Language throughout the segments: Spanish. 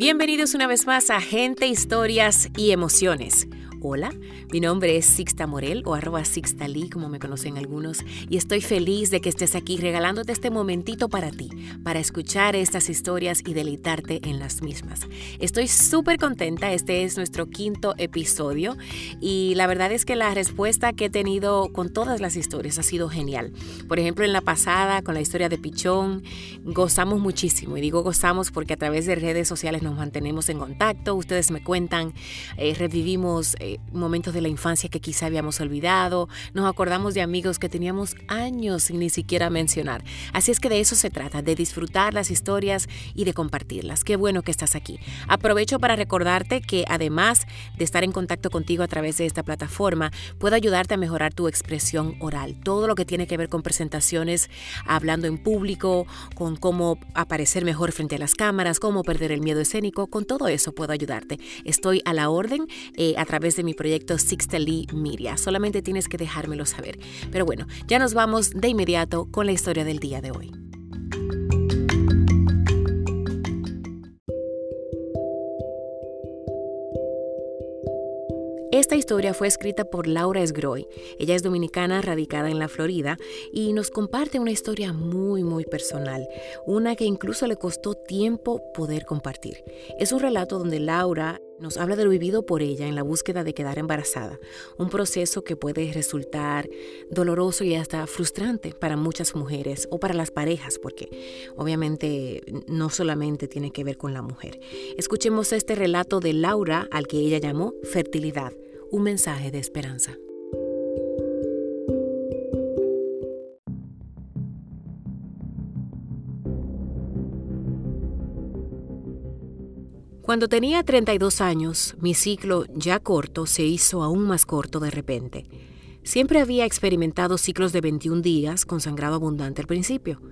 Bienvenidos una vez más a Gente, Historias y Emociones. Hola, mi nombre es Sixta Morel o arroba Sixta Lee, como me conocen algunos, y estoy feliz de que estés aquí regalándote este momentito para ti, para escuchar estas historias y deleitarte en las mismas. Estoy súper contenta, este es nuestro quinto episodio y la verdad es que la respuesta que he tenido con todas las historias ha sido genial. Por ejemplo, en la pasada, con la historia de Pichón, gozamos muchísimo, y digo gozamos porque a través de redes sociales nos mantenemos en contacto, ustedes me cuentan, eh, revivimos. Eh, momentos de la infancia que quizá habíamos olvidado, nos acordamos de amigos que teníamos años sin ni siquiera mencionar. Así es que de eso se trata, de disfrutar las historias y de compartirlas. Qué bueno que estás aquí. Aprovecho para recordarte que además de estar en contacto contigo a través de esta plataforma, puedo ayudarte a mejorar tu expresión oral. Todo lo que tiene que ver con presentaciones, hablando en público, con cómo aparecer mejor frente a las cámaras, cómo perder el miedo escénico, con todo eso puedo ayudarte. Estoy a la orden eh, a través de mi proyecto Sixtely Media. Solamente tienes que dejármelo saber. Pero bueno, ya nos vamos de inmediato con la historia del día de hoy. Esta historia fue escrita por Laura Esgroy. Ella es dominicana radicada en la Florida y nos comparte una historia muy, muy personal, una que incluso le costó tiempo poder compartir. Es un relato donde Laura nos habla de lo vivido por ella en la búsqueda de quedar embarazada, un proceso que puede resultar doloroso y hasta frustrante para muchas mujeres o para las parejas, porque obviamente no solamente tiene que ver con la mujer. Escuchemos este relato de Laura al que ella llamó fertilidad, un mensaje de esperanza. Cuando tenía 32 años, mi ciclo ya corto se hizo aún más corto de repente. Siempre había experimentado ciclos de 21 días con sangrado abundante al principio.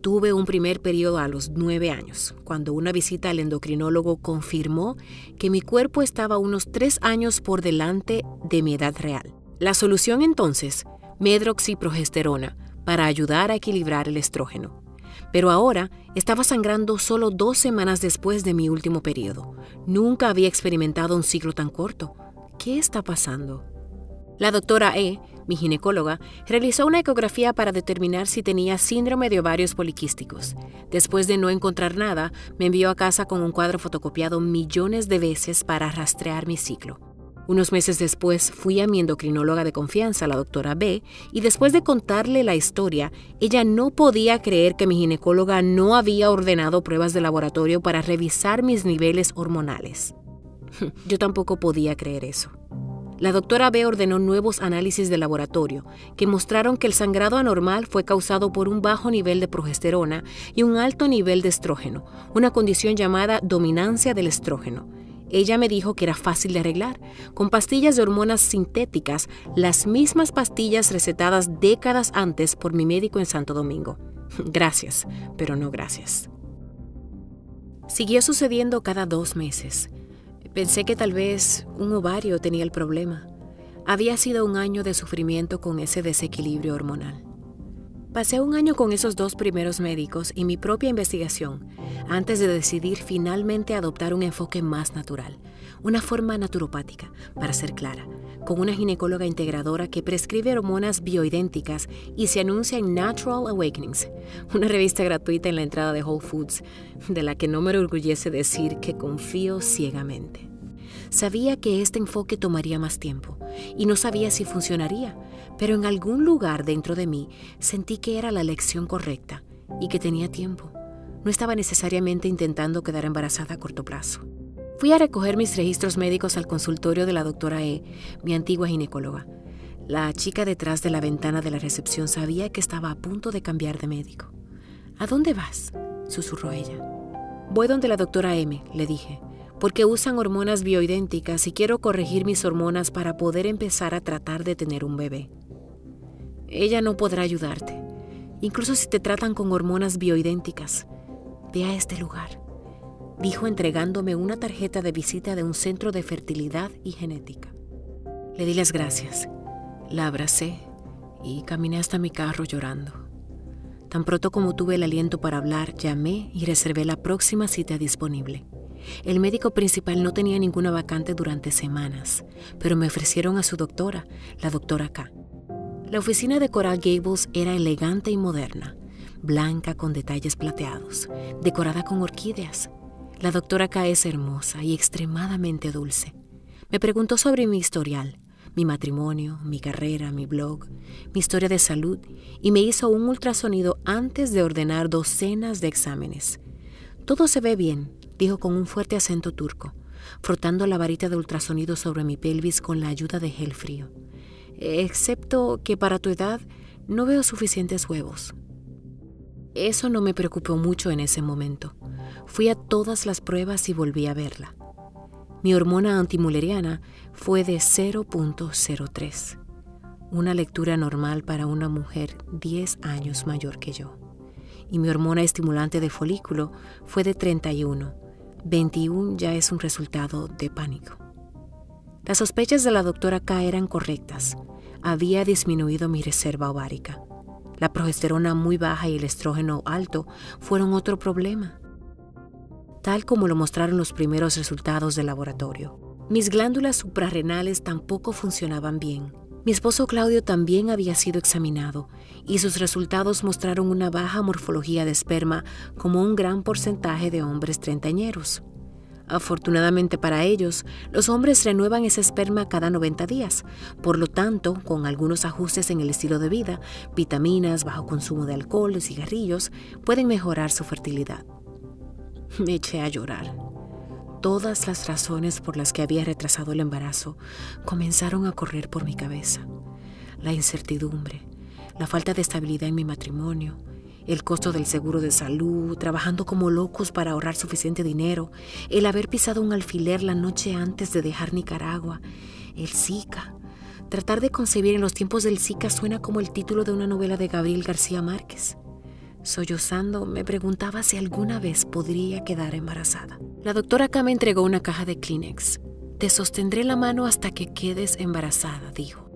Tuve un primer periodo a los 9 años, cuando una visita al endocrinólogo confirmó que mi cuerpo estaba unos 3 años por delante de mi edad real. La solución entonces, medroxiprogesterona, para ayudar a equilibrar el estrógeno. Pero ahora estaba sangrando solo dos semanas después de mi último periodo. Nunca había experimentado un ciclo tan corto. ¿Qué está pasando? La doctora E, mi ginecóloga, realizó una ecografía para determinar si tenía síndrome de ovarios poliquísticos. Después de no encontrar nada, me envió a casa con un cuadro fotocopiado millones de veces para rastrear mi ciclo. Unos meses después fui a mi endocrinóloga de confianza, la doctora B, y después de contarle la historia, ella no podía creer que mi ginecóloga no había ordenado pruebas de laboratorio para revisar mis niveles hormonales. Yo tampoco podía creer eso. La doctora B ordenó nuevos análisis de laboratorio que mostraron que el sangrado anormal fue causado por un bajo nivel de progesterona y un alto nivel de estrógeno, una condición llamada dominancia del estrógeno ella me dijo que era fácil de arreglar, con pastillas de hormonas sintéticas, las mismas pastillas recetadas décadas antes por mi médico en Santo Domingo. Gracias, pero no gracias. Siguió sucediendo cada dos meses. Pensé que tal vez un ovario tenía el problema. Había sido un año de sufrimiento con ese desequilibrio hormonal. Pasé un año con esos dos primeros médicos y mi propia investigación antes de decidir finalmente adoptar un enfoque más natural, una forma naturopática, para ser clara, con una ginecóloga integradora que prescribe hormonas bioidénticas y se anuncia en Natural Awakenings, una revista gratuita en la entrada de Whole Foods, de la que no me enorgullece decir que confío ciegamente. Sabía que este enfoque tomaría más tiempo y no sabía si funcionaría, pero en algún lugar dentro de mí sentí que era la elección correcta y que tenía tiempo. No estaba necesariamente intentando quedar embarazada a corto plazo. Fui a recoger mis registros médicos al consultorio de la doctora E, mi antigua ginecóloga. La chica detrás de la ventana de la recepción sabía que estaba a punto de cambiar de médico. ¿A dónde vas? susurró ella. Voy donde la doctora M, le dije porque usan hormonas bioidénticas y quiero corregir mis hormonas para poder empezar a tratar de tener un bebé. Ella no podrá ayudarte, incluso si te tratan con hormonas bioidénticas. Ve a este lugar, dijo entregándome una tarjeta de visita de un centro de fertilidad y genética. Le di las gracias, la abracé y caminé hasta mi carro llorando. Tan pronto como tuve el aliento para hablar, llamé y reservé la próxima cita disponible. El médico principal no tenía ninguna vacante durante semanas, pero me ofrecieron a su doctora, la doctora K. La oficina de Coral Gables era elegante y moderna, blanca con detalles plateados, decorada con orquídeas. La doctora K es hermosa y extremadamente dulce. Me preguntó sobre mi historial, mi matrimonio, mi carrera, mi blog, mi historia de salud y me hizo un ultrasonido antes de ordenar docenas de exámenes. Todo se ve bien, dijo con un fuerte acento turco, frotando la varita de ultrasonido sobre mi pelvis con la ayuda de gel frío. Excepto que para tu edad no veo suficientes huevos. Eso no me preocupó mucho en ese momento. Fui a todas las pruebas y volví a verla. Mi hormona antimuleriana fue de 0.03, una lectura normal para una mujer 10 años mayor que yo. Y mi hormona estimulante de folículo fue de 31. 21 ya es un resultado de pánico. Las sospechas de la doctora K eran correctas. Había disminuido mi reserva ovárica. La progesterona muy baja y el estrógeno alto fueron otro problema tal como lo mostraron los primeros resultados del laboratorio. Mis glándulas suprarrenales tampoco funcionaban bien. Mi esposo Claudio también había sido examinado y sus resultados mostraron una baja morfología de esperma como un gran porcentaje de hombres treintañeros. Afortunadamente para ellos, los hombres renuevan ese esperma cada 90 días. Por lo tanto, con algunos ajustes en el estilo de vida, vitaminas, bajo consumo de alcohol y cigarrillos, pueden mejorar su fertilidad. Me eché a llorar. Todas las razones por las que había retrasado el embarazo comenzaron a correr por mi cabeza. La incertidumbre, la falta de estabilidad en mi matrimonio, el costo del seguro de salud, trabajando como locos para ahorrar suficiente dinero, el haber pisado un alfiler la noche antes de dejar Nicaragua, el Zika. Tratar de concebir en los tiempos del Zika suena como el título de una novela de Gabriel García Márquez. Sollozando, me preguntaba si alguna vez podría quedar embarazada. La doctora acá me entregó una caja de Kleenex. Te sostendré la mano hasta que quedes embarazada, dijo.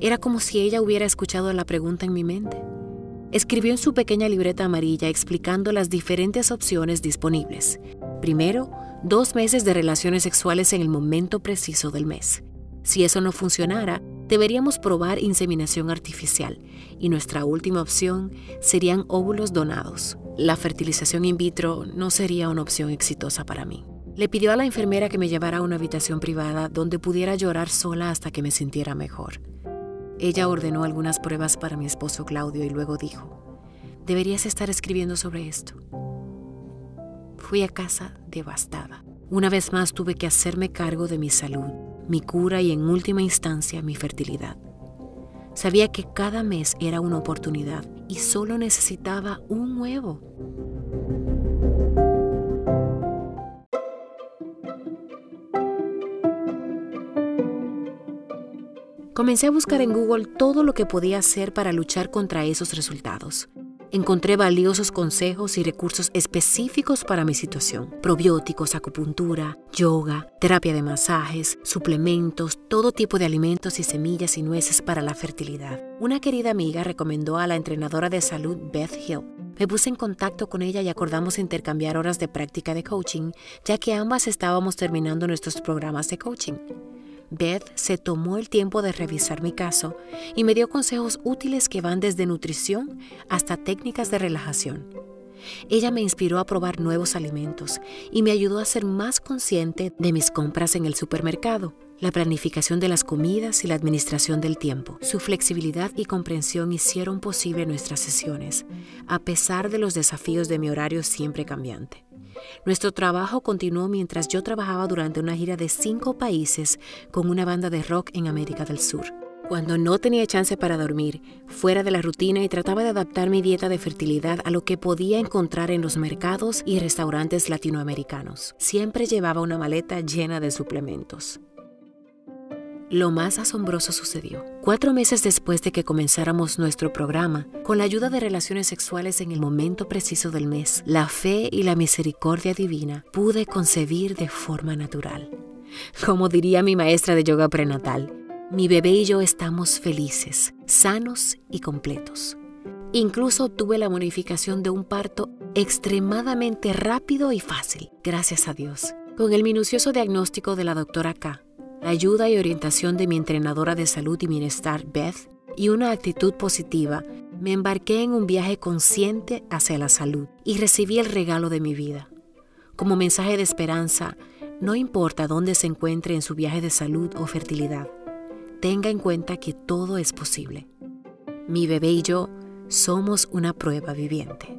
Era como si ella hubiera escuchado la pregunta en mi mente. Escribió en su pequeña libreta amarilla explicando las diferentes opciones disponibles. Primero, dos meses de relaciones sexuales en el momento preciso del mes. Si eso no funcionara, deberíamos probar inseminación artificial y nuestra última opción serían óvulos donados. La fertilización in vitro no sería una opción exitosa para mí. Le pidió a la enfermera que me llevara a una habitación privada donde pudiera llorar sola hasta que me sintiera mejor. Ella ordenó algunas pruebas para mi esposo Claudio y luego dijo, deberías estar escribiendo sobre esto. Fui a casa devastada. Una vez más tuve que hacerme cargo de mi salud mi cura y en última instancia mi fertilidad. Sabía que cada mes era una oportunidad y solo necesitaba un huevo. Comencé a buscar en Google todo lo que podía hacer para luchar contra esos resultados. Encontré valiosos consejos y recursos específicos para mi situación. Probióticos, acupuntura, yoga, terapia de masajes, suplementos, todo tipo de alimentos y semillas y nueces para la fertilidad. Una querida amiga recomendó a la entrenadora de salud Beth Hill. Me puse en contacto con ella y acordamos intercambiar horas de práctica de coaching, ya que ambas estábamos terminando nuestros programas de coaching. Beth se tomó el tiempo de revisar mi caso y me dio consejos útiles que van desde nutrición hasta técnicas de relajación. Ella me inspiró a probar nuevos alimentos y me ayudó a ser más consciente de mis compras en el supermercado, la planificación de las comidas y la administración del tiempo. Su flexibilidad y comprensión hicieron posible nuestras sesiones, a pesar de los desafíos de mi horario siempre cambiante. Nuestro trabajo continuó mientras yo trabajaba durante una gira de cinco países con una banda de rock en América del Sur. Cuando no tenía chance para dormir, fuera de la rutina y trataba de adaptar mi dieta de fertilidad a lo que podía encontrar en los mercados y restaurantes latinoamericanos, siempre llevaba una maleta llena de suplementos. Lo más asombroso sucedió. Cuatro meses después de que comenzáramos nuestro programa, con la ayuda de relaciones sexuales en el momento preciso del mes, la fe y la misericordia divina, pude concebir de forma natural. Como diría mi maestra de yoga prenatal, mi bebé y yo estamos felices, sanos y completos. Incluso obtuve la modificación de un parto extremadamente rápido y fácil, gracias a Dios. Con el minucioso diagnóstico de la doctora K, la ayuda y orientación de mi entrenadora de salud y bienestar, Beth, y una actitud positiva, me embarqué en un viaje consciente hacia la salud y recibí el regalo de mi vida. Como mensaje de esperanza, no importa dónde se encuentre en su viaje de salud o fertilidad, tenga en cuenta que todo es posible. Mi bebé y yo somos una prueba viviente.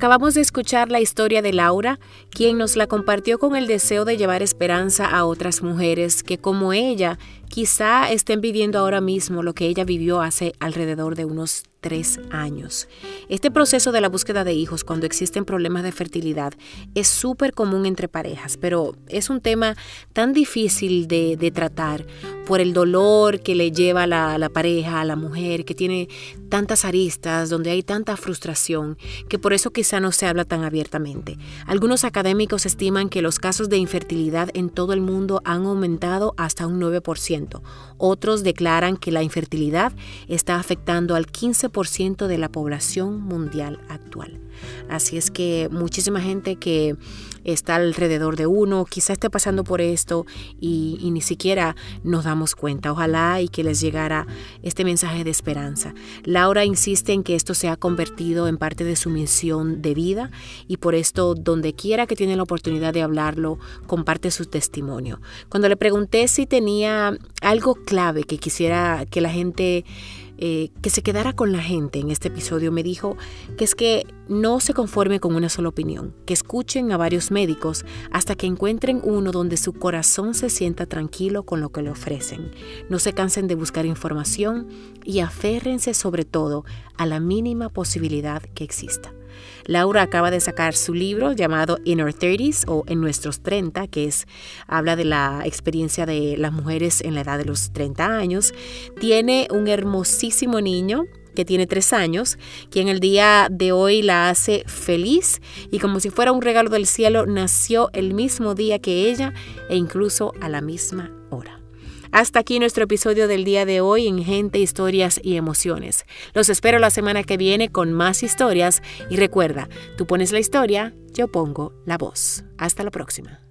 Acabamos de escuchar la historia de Laura, quien nos la compartió con el deseo de llevar esperanza a otras mujeres que como ella quizá estén viviendo ahora mismo lo que ella vivió hace alrededor de unos tres años. Este proceso de la búsqueda de hijos cuando existen problemas de fertilidad es súper común entre parejas, pero es un tema tan difícil de, tratar por el dolor que le lleva a la, la pareja, a la mujer, que tiene tantas aristas, donde hay tanta frustración, que por eso quizá no se habla tan abiertamente. Algunos académicos estiman que los casos de infertilidad en todo el mundo han aumentado hasta un 9%. Otros declaran que la infertilidad está afectando al 15% de la población mundial actual. Así es que muchísima gente que está alrededor de uno, quizá esté pasando por esto y, ni siquiera nos damos cuenta. Ojalá y que les llegara este mensaje de esperanza. Laura insiste en que esto se ha convertido en parte de su misión de vida y por esto donde quiera que tiene la oportunidad de hablarlo, comparte su testimonio. Cuando le pregunté si tenía algo clave que quisiera que la gente eh, que se quedara con la gente en este episodio me dijo que es que no se conforme con una sola opinión, que escuchen a varios médicos hasta que encuentren uno donde su corazón se sienta tranquilo con lo que le ofrecen. No se cansen de buscar información y aférrense sobre todo a la mínima posibilidad que exista. Laura acaba de sacar su libro llamado In Our 30s o En nuestros 30, que es habla de la experiencia de las mujeres en la edad de los 30 años. Tiene un hermosísimo niño que tiene tres años, quien el día de hoy la hace feliz y como si fuera un regalo del cielo, nació el mismo día que ella e incluso a la misma. Hasta aquí nuestro episodio del día de hoy en Gente, Historias y Emociones. Los espero la semana que viene con más historias y recuerda, tú pones la historia, yo pongo la voz. Hasta la próxima.